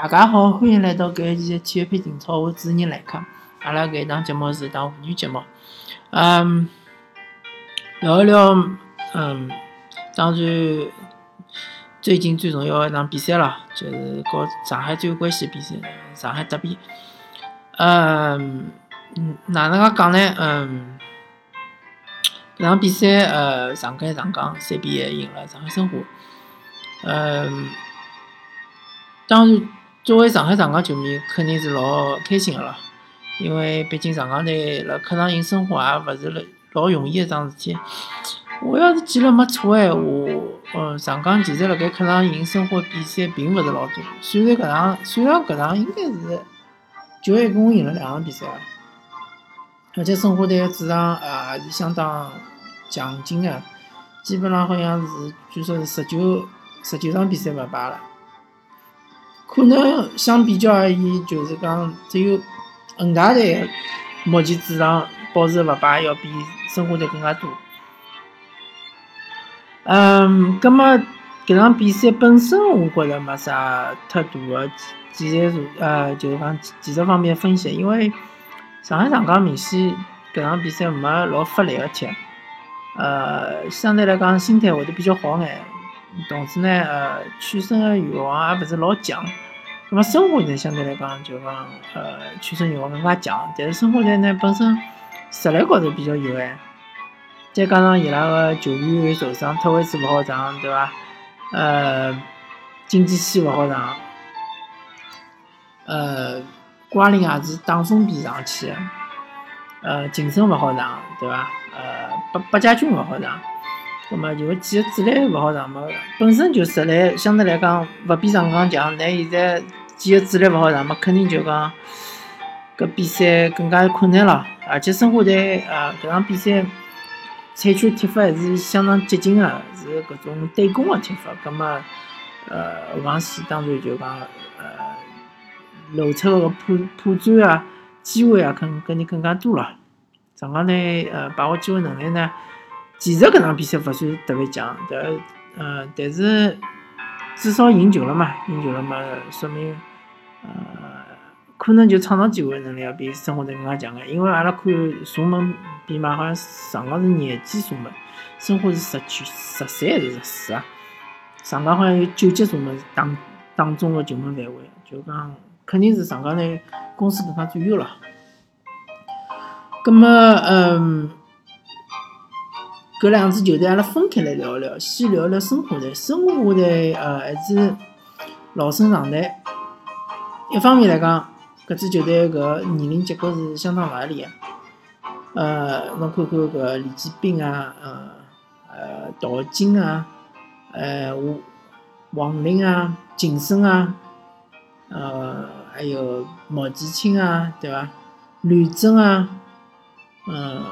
大家好，欢迎来到搿一期体育配情操，我主持人来客。阿拉搿一档节目是一档妇女节目，嗯，聊一聊，嗯，当然最近最重要的一场比赛了，就是和上海最有关系的比赛，上海德比。嗯，哪能介讲呢？嗯，搿场比赛，呃，上海上港三比一赢了上海申花。嗯，当然。作为上海上港球迷，肯定是老开心个咯，因为毕竟上港队辣客场赢申花也勿是老容易一桩事体。我要是记了没错闲话，呃，上港其实辣盖客场赢申花比赛并勿是老多。虽然搿场，虽然搿场应该是就一共赢了两场比赛，而且申花队个主场也是相当强劲个，基本上好像是据说是十九十九场比赛勿败了。可能相比较而言，就是讲只有恒大队目前主场保持勿败要比申花队更加多。嗯，葛么搿场比赛本身我觉着没啥太大的技术，呃，就是讲技术方面分析，因为上海上港明显搿场比赛没老发力个踢，呃，相对来讲心态会得比较好眼。同时呢，呃，取胜的欲望也勿是老强。那么申花队相对来讲就讲，呃，取胜欲望更加强。但是申花队呢本身实力高头比较有限，再加上伊拉个球员受伤，特位置勿好上，对伐？呃，金基希勿好上，呃，瓜林也是打封闭上去的，呃，晋升勿好上，对伐？呃，八八家军勿好上。葛末就几个主力勿好上嘛，本身就实力相对来讲勿比上港强，但现在几个主力勿好上嘛，肯定就讲搿比赛更加困难了。而且申花队呃搿场比赛采取踢法还是相当激进个，是搿种对攻个踢法。葛末呃后防线当然就讲呃露出个破破绽啊机会啊，肯肯定更加多了。上港队呃把握机会能力呢？其实搿场比赛勿算特别强，但呃，但是至少赢球了嘛，赢球了嘛，说明呃，可能就创造机会能力要比申花队更加强个。因为阿拉看射门比嘛，好像上港是廿几射门，申花是十九、十三还是十四啊？上港好像有九级射门打打中个球门范围，就讲肯定是上港队攻势更加占优了。葛么，嗯。搿两支球队，阿拉分开来聊聊。先聊聊申花队，申花队呃还是老生常谈。一方面来讲，搿支球队搿年龄结构是相当勿合理个。呃，侬看看搿李建斌啊，呃呃陶晶啊，呃王王林啊，秦升啊，呃还有毛继清啊，对伐？吕征啊，嗯。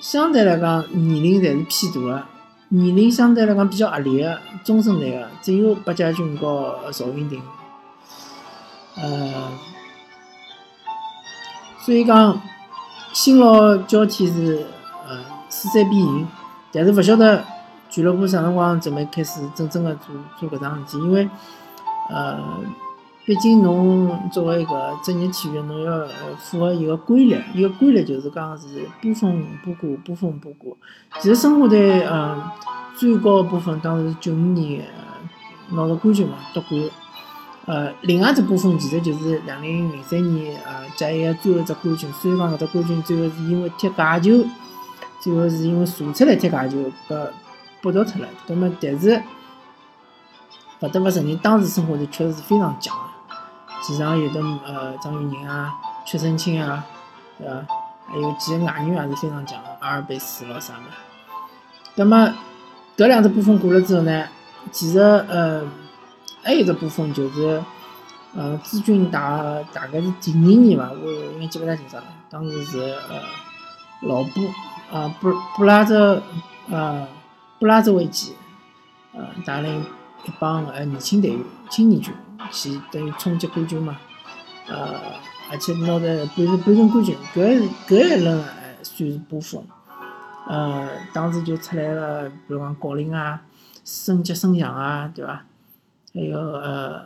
相对来讲，年龄侪是偏大个，年龄相对来讲比较合理个中生代个，只有八家军和赵云霆。呃，所以讲新老交替是呃势在必行，但是勿晓得俱乐部啥辰光准备开始真正的做做搿桩事体，因为呃。毕竟侬作为一个职业体育，侬要符合一个规律，一个规律就是讲是波峰不过，波峰不谷。其实申花队，嗯，最高的波峰当时是九五年拿到冠军嘛，夺冠。呃，另外一只波峰其实就是两零零三年，呃，甲 A 最后一只冠军。虽然讲搿只冠军最后是因为踢假球，最后是因为查出来踢假球，搿剥夺脱了。葛末但是勿得勿承认，当时申花队确实是非常强。其场有的呃张玉宁啊、曲胜清啊，对伐？还有几个外援也是非常强的，阿尔贝斯咯啥的。那么搿两只部分过了之后呢，其实呃还有一只部分就是，呃朱军大大概是第二年吧，我应该记不太清爽了。当时是呃老布啊布布拉泽呃布拉泽维奇呃带领一帮呃年轻队员、青年军。去等于冲击冠军嘛，呃，而且拿着半程半程冠军，搿搿一轮还算是波峰，呃，当时就出来了，比如讲郜林啊、孙杰、孙强啊，对伐？还有呃，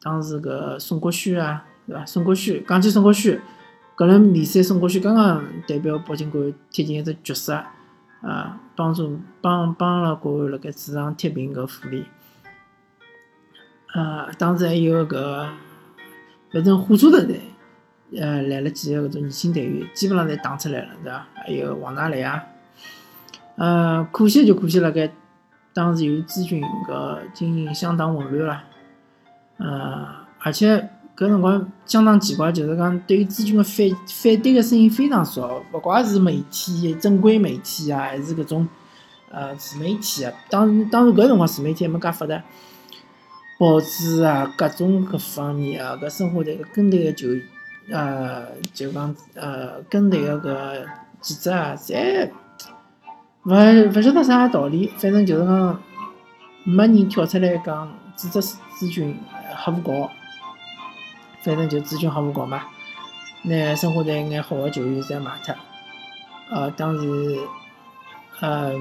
当时搿宋国轩啊，对伐？宋国轩讲起宋国轩，搿轮联赛宋国轩刚刚代表北京国安踢进一只绝杀，啊，帮助帮帮了国安辣盖主场踢平搿富力。呃，当时还有搿，反正火车头队，呃，来了几个搿种年轻队员，基本上侪打出来了，对伐？还有王大雷啊，呃，可惜就可惜辣盖当时由于资讯搿经营相当混乱了，呃，而且搿辰光相当奇怪，就是讲对于资讯个反反对个声音非常少，勿怪是媒体、正规媒体啊，还是搿种呃自媒体啊，当当时搿辰光自媒体还没介发达。报纸啊，各种各方面啊，搿生活队个跟队个球，呃，就讲呃，跟队个搿记者啊，侪勿勿晓得啥道理，反正就是讲没人跳出来讲指责朱军黑五搞，反正就朱军黑五搞嘛，拿生活队一眼好个球员侪卖脱，呃，当时，呃。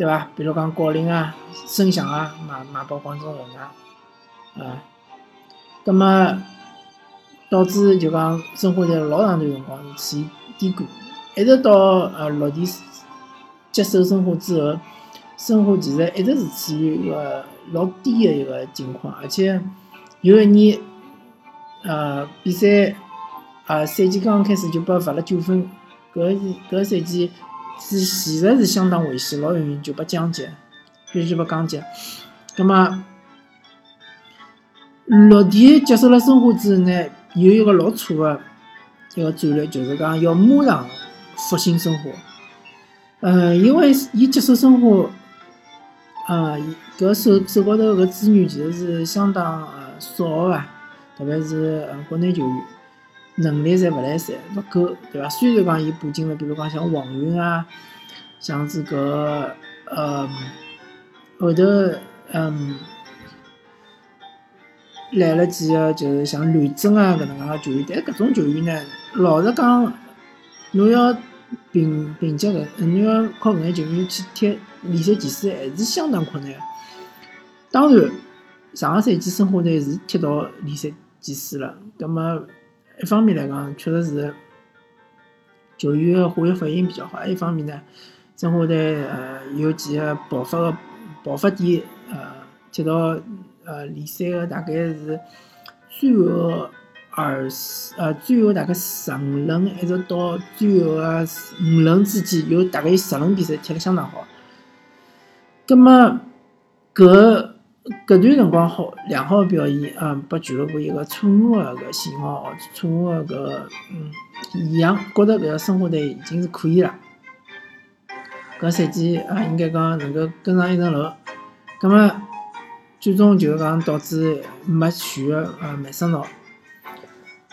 对伐？比如讲郜林啊、孙翔啊，卖卖拨广州恒大，啊，葛末导致就讲申花队老长段辰光是处于低谷，一直到呃落地接手申花之后，申花其实一直是处于一个老低的一个情况，而且有一年呃比赛啊赛季刚刚开始就被罚了九分，搿搿赛季。是，其实是相当危险，老容易就被降级，必须被降级。葛么，落地接手了申花之后呢，有一个老错的一个战略，就是讲要马上复兴申花。嗯，因为伊接手申花，呃，搿手手高头搿资源其实是相当呃少的，特别是呃国内球员。能力侪勿来三，勿够，对伐？虽然讲伊补进了，比如讲像王云啊，像这个呃后头嗯来了几个，就是像吕征啊搿能介个球员，但搿种球员呢，老实讲，侬要凭凭借搿，侬要靠搿眼球员去踢联赛前四，还是相当困难。当然，上个赛季申花队是踢到联赛前四了，葛末。一方面来讲，确实是球员的化学反应比较好；，一方面呢，申花队呃有几个爆发的爆发点，呃，踢到呃联赛的大概是最后二十呃最后大概十五轮，一直到最后的五轮之间，有大概有十轮比赛踢得相当好。那么，搿。搿段辰光好良好的表现，嗯，拨俱乐部一个错误的搿信号，错误的搿嗯异样，觉得搿个申花队已经是可以了。搿赛季啊，应该讲能够跟上一层楼。葛末最终就是讲导致没选呃麦森诺，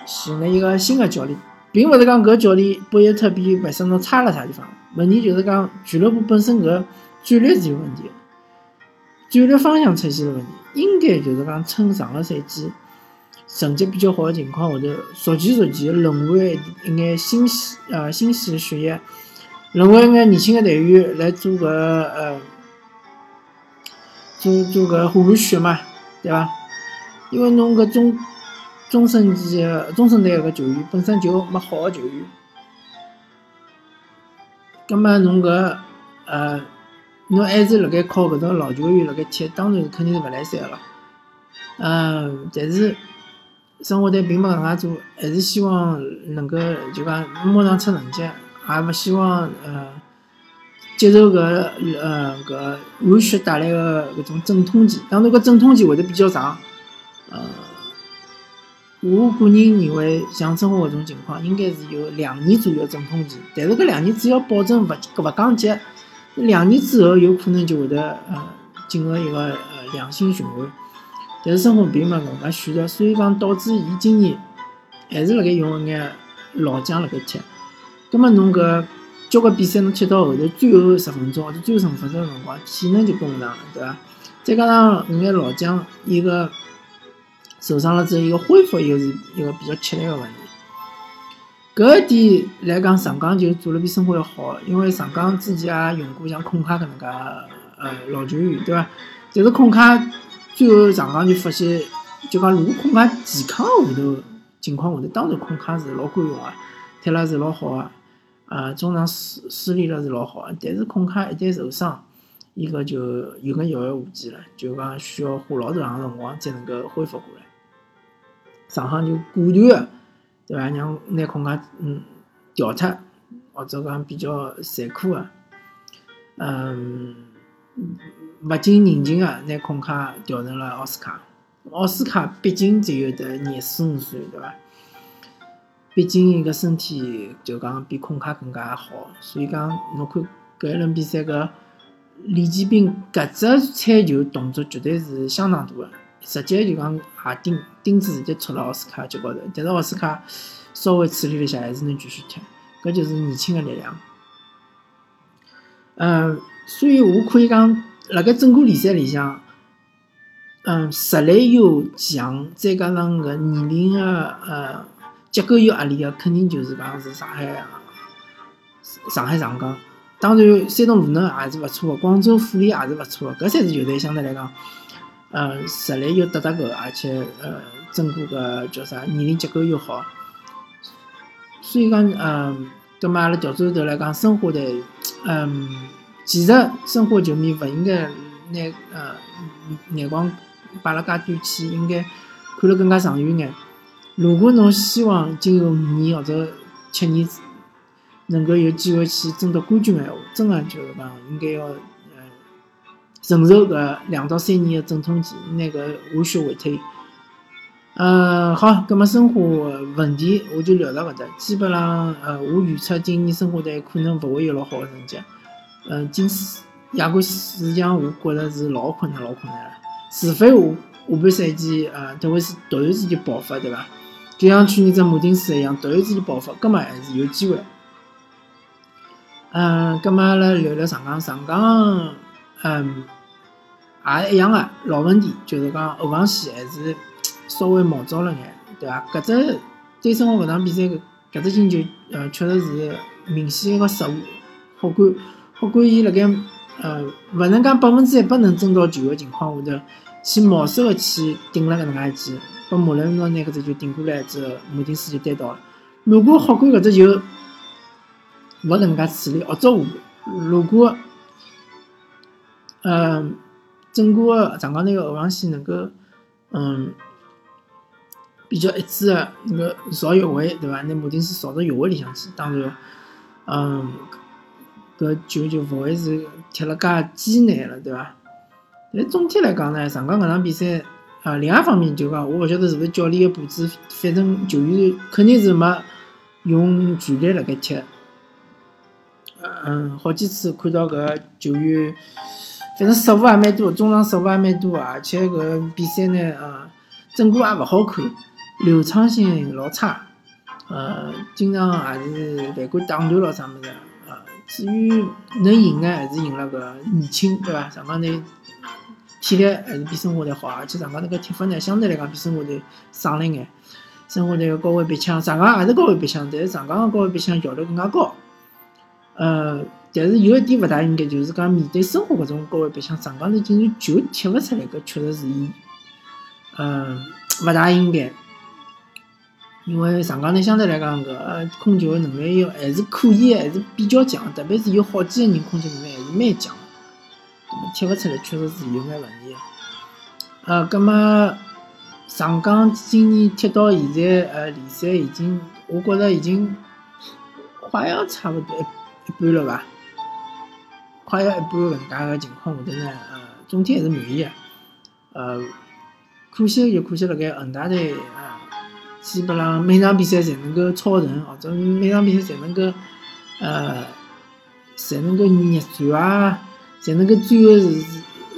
选了一个新的教练，并勿是讲搿教练博伊特比麦森诺差了啥地方，问题就是讲俱乐部本身搿战略是有问题。战略方向出现了问题，应该就是讲趁上个赛季成绩比较好的情况下头，逐渐逐渐轮换一眼新鲜呃新鲜的血液，轮换一眼年轻的队员来做个呃做做个换换血嘛，对伐？因为侬搿中中生级中生代个球员本身就没好的球员，葛末侬搿呃。侬还是辣盖靠搿种老球员辣盖踢，当然肯定是勿来三了。嗯，但是生活队并没搿能介做，还是希望能够就讲马上出成绩，也勿希望呃接受搿呃搿换血带来个搿种阵痛期。当然搿阵痛期会得比较长。呃，我个人认为，像生活搿种情况，应该是有两年左右阵痛期。但是搿两年只要保证勿勿降级。两年之后有可能就会得呃进入一个呃良性循环，但是生活并没搿能介选择，所以讲导致伊今年还是辣盖用一眼老将辣盖踢。葛末侬搿交关比赛侬踢到后头最后十分钟或者最后十五分钟辰光，体能就跟勿上了，对伐？再加上搿眼老将一个受伤了之后，一个恢复又是一个比较吃力个问题。搿一点来讲，上港就做了比申花要好，因为上港之前也用过像孔卡搿能介呃老球员，对伐？但是孔卡最后上港就发现，就讲如果孔卡健康下头情况下头，当然孔卡是老管用个，踢了是老好个，啊，中场施施力了是老好个，但是孔卡一旦受伤，伊搿就有眼遥遥无期了，就讲需要花老长辰光才能够恢复过来。上海就果断，对伐？让拿孔卡嗯调脱，或者讲比较残酷个，嗯，物尽人情个拿孔卡调成了奥斯卡。奥斯卡毕竟只有得廿四五岁，对伐？毕竟伊个身体就讲比孔卡更加好，所以讲侬看搿一轮比赛搿李建斌搿只铲球动作绝对是相当大个。直接就讲也钉钉子直接戳了奥斯卡脚高头，但是奥斯卡稍微处理了一下，还是能继续踢，搿就是年轻的力量。嗯，所以我可以讲，辣盖整个联赛里向，嗯，实力又强，再加上搿年龄的呃结构有压力的，肯定就是讲是上海上海上港。当然，山东鲁能也是勿错的，广州富力也是勿错的，搿三支球队相对来讲。呃，实力又搭搭够，而且呃，整个个叫啥年龄结构又好，所以讲，嗯，葛末阿拉调转头来讲，申花队，嗯，其实申花球迷勿应该拿呃眼光摆辣介短期，应该看了更加长远眼。如果侬希望今后五年或者七年能够有机会去争夺冠军个闲话，真个就是讲应该要。承受搿两到三年的阵痛期，那个无血回退。嗯，好，葛末申花问题我就聊到搿搭。基本上，呃，我预测今年申花队可能勿会有老好的成绩。嗯，进亚冠四强，我觉着是老困难、老困难了。除非下下半赛季，呃，特别是突然之间爆发，对伐？就像去年只马丁斯一样，突然之间爆发，葛末还是有机会。嗯，葛末阿拉聊聊上港，上港，嗯。也一样个老问题，就是讲后防线还是稍微毛躁了眼，对伐？搿只对申花搿场比赛搿搿只进球，呃，确实是明显一个失误。好管好管伊辣盖呃，勿能讲百分之一百能争到球个情况下头，去冒失个去顶了搿能介一记，把马伦拿搿只球顶过来之后，马丁斯就单刀了。如果好管搿只球勿搿能介处理，或者如果嗯。整个上港队个后防线能够，嗯，比较一致个，那个少越位，对伐？那马丁斯扫到越位里向去，当然，嗯，搿球就勿会是踢了介艰难了，对伐？但总体来讲呢，上港搿场比赛，啊，另外一方面就讲，我勿晓得是勿是教练个布置，反正球员肯定是没用全力辣盖踢，嗯，好几次看到搿球员。反正失误也蛮多，中场失误也蛮多，而且搿比赛呢，呃，整个也勿好看，流畅性老差，呃，经常也是犯规打断咯啥物事，呃，至于能赢呢，还是赢了搿年轻，对伐？上港队体力还是比申花队好，而且上港那个踢法呢，相对来讲比申花队省了眼。申花队个高位逼抢，上港也是高位逼抢，但是上港个高位逼抢效率更加高，呃。但是有一点勿大应该，就是讲面对生活搿种高位白相，上港队竟然球踢勿出来，搿确实是伊，嗯，勿大应该。因为上港队相对来讲，搿控球能力要还是可以，还是比较强，特别是有好几个人控球能力还是蛮强。踢勿出来，确实是有眼问题。呃，葛末上港今年踢到现在，呃，联赛已经，我觉着已经快要差勿多一一半了伐？快要一半搿能介个情况下头呢，呃，总体还是满意个，呃，可惜就可惜辣盖恒大队，呃，基本上每场比赛侪能够超神，或者每场比赛侪能够，呃，侪能够逆转啊，侪能够最后是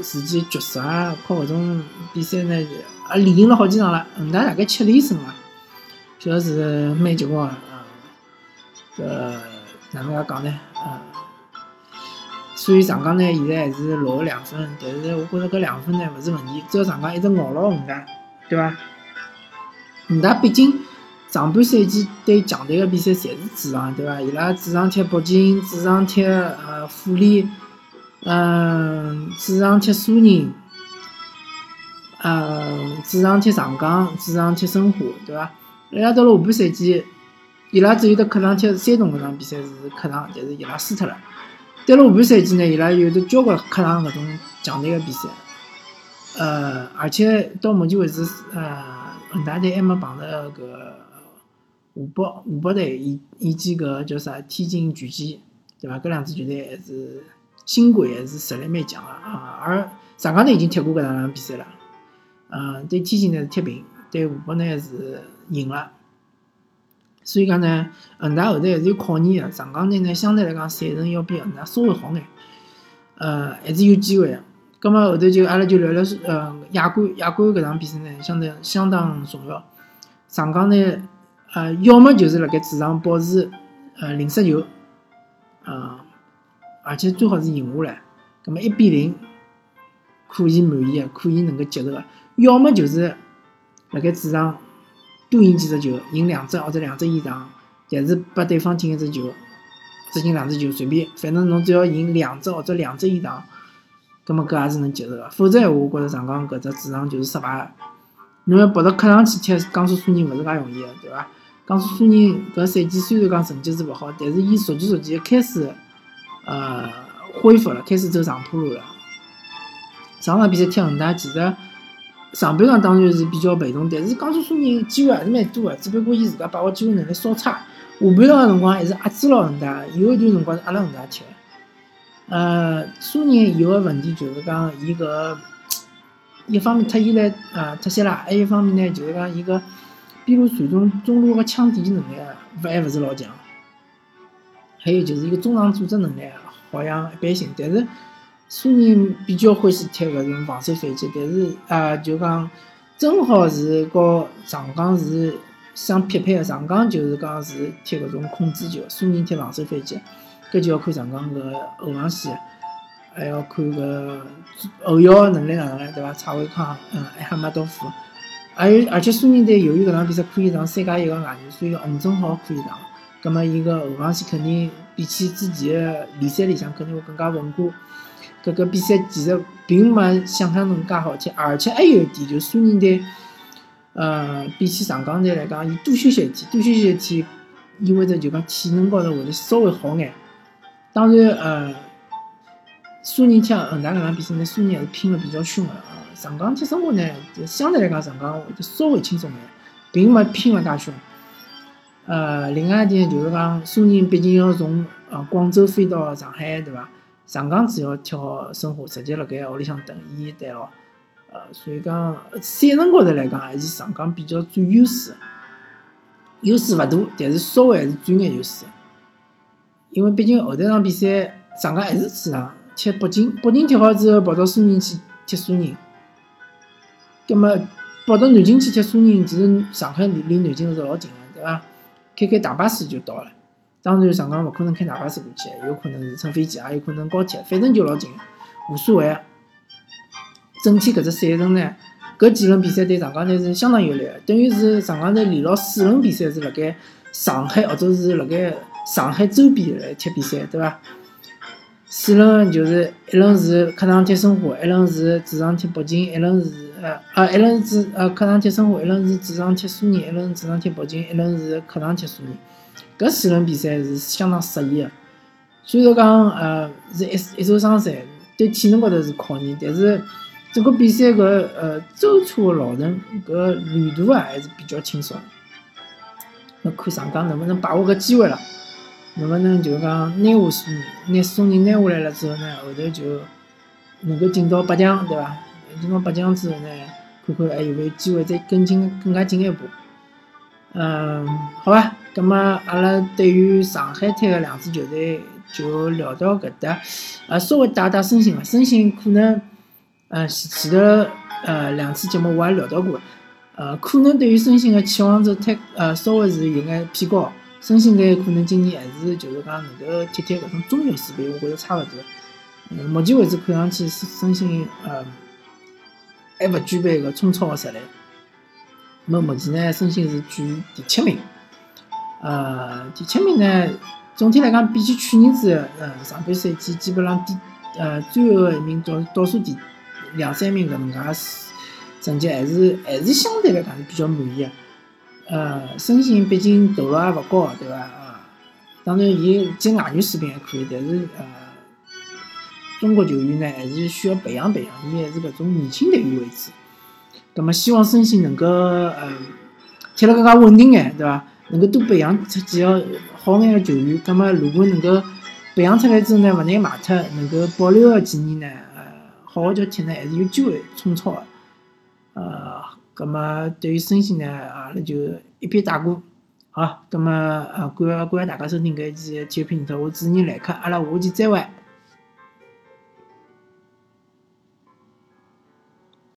自己绝杀啊，靠搿种比赛呢，也连赢了好几场了，恒大大概七连胜了，确实是蛮结棍个，呃，哪能介讲呢，呃。所以上港呢，现在还是落后两分，但是我觉着搿两分呢勿是问题，只要上港一直咬牢恒大，对伐？恒大毕竟上半赛季对强队个比赛侪是主场，对伐？伊拉主场踢北京，主场踢呃富力，嗯，主场踢苏宁，呃，主场踢上港，主场踢申花，对伐？伊拉到了下半赛季，伊拉只有得客场踢山东搿场比赛是客场，但是伊拉输脱了。到了下半赛季呢，伊拉有的交关客场搿种强队个比赛，呃，而且到目前为止，呃，恒大队还没碰到搿湖北湖北队以以及搿叫啥天津权健，对伐？搿两支球队还是新贵，还是实力蛮强个啊。而上港队已经踢过搿两场比赛了，呃，对天津呢是踢平，对湖北呢是赢了。所以讲呢，恒大后头还是有考验个。上港队呢，相对来讲赛程要比恒大稍微好眼，呃，还是有机会个。葛末后头就阿拉就聊聊呃亚冠，亚冠搿场比赛呢，相对相当重要。上港呢，呃，要么就是辣盖主场保持呃零失球，呃，而且最好是赢下来。葛末一比零可以满意个，可以能够接受个。要么就是辣盖主场。多赢几只球，赢两只或者两只以上，但是拨对方进一只球，只进两只球随便，反正侬只要赢两只或者两只以上，葛末搿也是能接受个。否则闲话，我觉着上港搿只主场就是失败。侬要跑到客场去踢江苏苏宁，勿是介容易个，对伐？江苏苏宁搿赛季虽然讲成绩是勿好，但是伊逐渐逐渐开始呃恢复了，开始走上坡路了。上场比赛踢恒大，其实。上半场当然是比较被动，但是江苏苏宁机会还是蛮多的，只不过伊自家把握机会能力稍差。下半场个辰光还是压制了恒大，有一段辰光是压了恒大踢。呃，苏宁有个问题就是讲，伊搿一方面太依赖呃特西拉，还有一方面呢就是讲伊个边路传中中路个抢点能力勿还勿是老强。还有就是伊个中场组织能力好像一般性，但是。苏宁比较欢喜踢搿种防守反击，但是啊，就讲正好是和上港是相匹配的。上港就是讲是踢搿种控制球，苏宁踢防守反击，搿就要看上港搿后防线，还要看搿后腰能力哪能了，对伐？蔡伟康，嗯，艾哈迈多夫，还有而且苏宁队由于搿场比赛可以上三加一个外援，所以洪正好可以上，葛末伊个后防线肯定比起之前个联赛里向肯定会更加稳固。搿个比赛其实并没想象中介好踢，而且还有一点，就苏宁队，呃，比起上港队来讲，伊多休息一天，多休息一天意味着就讲体能高头会得稍微好眼。当然，呃，苏宁踢恒大搿场比赛呢，苏宁还是拼了比较凶个。上港踢申花呢，相对来讲，上港会得稍微轻松眼，并没拼了介凶。呃，另外一点就是讲，苏宁毕竟要从呃广州飞到上海，对伐？上港只要踢好申花，直接辣盖屋里向等伊对咯。呃，所以讲赛程高头来讲，还是上港比较占优势，优势勿大，但是稍微还是占眼优势。因为毕竟后头场比赛，上港还是主场踢北京，北京踢好之后跑到苏宁去踢苏宁，葛末跑到南京去踢苏宁，其实上海离离南京是老近个，对伐？开开大巴士就到了。当然，上港勿可能开大巴车过去，有可能是乘飞机，也有可能高铁，反正就老近，无所谓。整体搿只赛程呢，搿几轮比赛对上港队是相当有利，等于是上港队连牢四轮比赛是辣盖上海或者是辣盖上海周边来踢比赛，对伐？四轮就是一轮是客场踢申花，一轮是主场踢北京，一轮是呃呃一轮是主呃客场踢申花，一轮是主场踢苏宁，一轮主场踢北京，一轮是客场踢苏宁。搿四轮比赛是相当适宜个，虽然讲呃是一一周双赛，对体能高头是考验，但是整个比赛搿呃周初个路程搿旅途啊还是比较轻松。那看上港能不能把握搿机会了，能不能就讲拿下苏宁，拿苏宁拿下来了之后呢，后头就能够进到八强，对伐？进到八强之后呢，看看还有没有机会再更进更加进一步。嗯，好吧。咁么，阿拉对于上海滩个两支球队就聊到搿搭，呃，稍微打打申鑫伐？申鑫可能，呃，前头呃两次节目我也聊到过，呃，可能对于申鑫个期望值太，呃，稍微是有眼偏高。申鑫队可能今年还是就是讲能够踢踢搿种中游水平，我觉着差勿多。嗯，目前为止看上去申鑫呃还勿具备个冲超个实力。那么目前呢，申鑫是居第七名。呃，第七名呢，总体来讲，比起去年子，呃，上半赛季基本上第，呃，最后一名倒倒数第两三名搿能介成绩还是还是相对来讲是比较满意个。呃，申鑫毕竟投入也勿高，对伐？啊，当然伊进外援水平还可以，但是呃，中国球员呢还是需要培养培养，伊还是搿种年轻队员为主。葛末希望申鑫能够呃踢了更加稳定眼，对伐？能够多培养出几个好眼个球员。葛末如果能够培养出来之后呢，勿难卖脱，能够保留个几年呢，呃，好好叫踢呢，还是有机会冲超个。呃，葛末对于申鑫呢，阿拉就一笔带过。好，葛末呃，感谢感谢大家收听搿一期体育频道，我主持人来客，阿拉下期再会。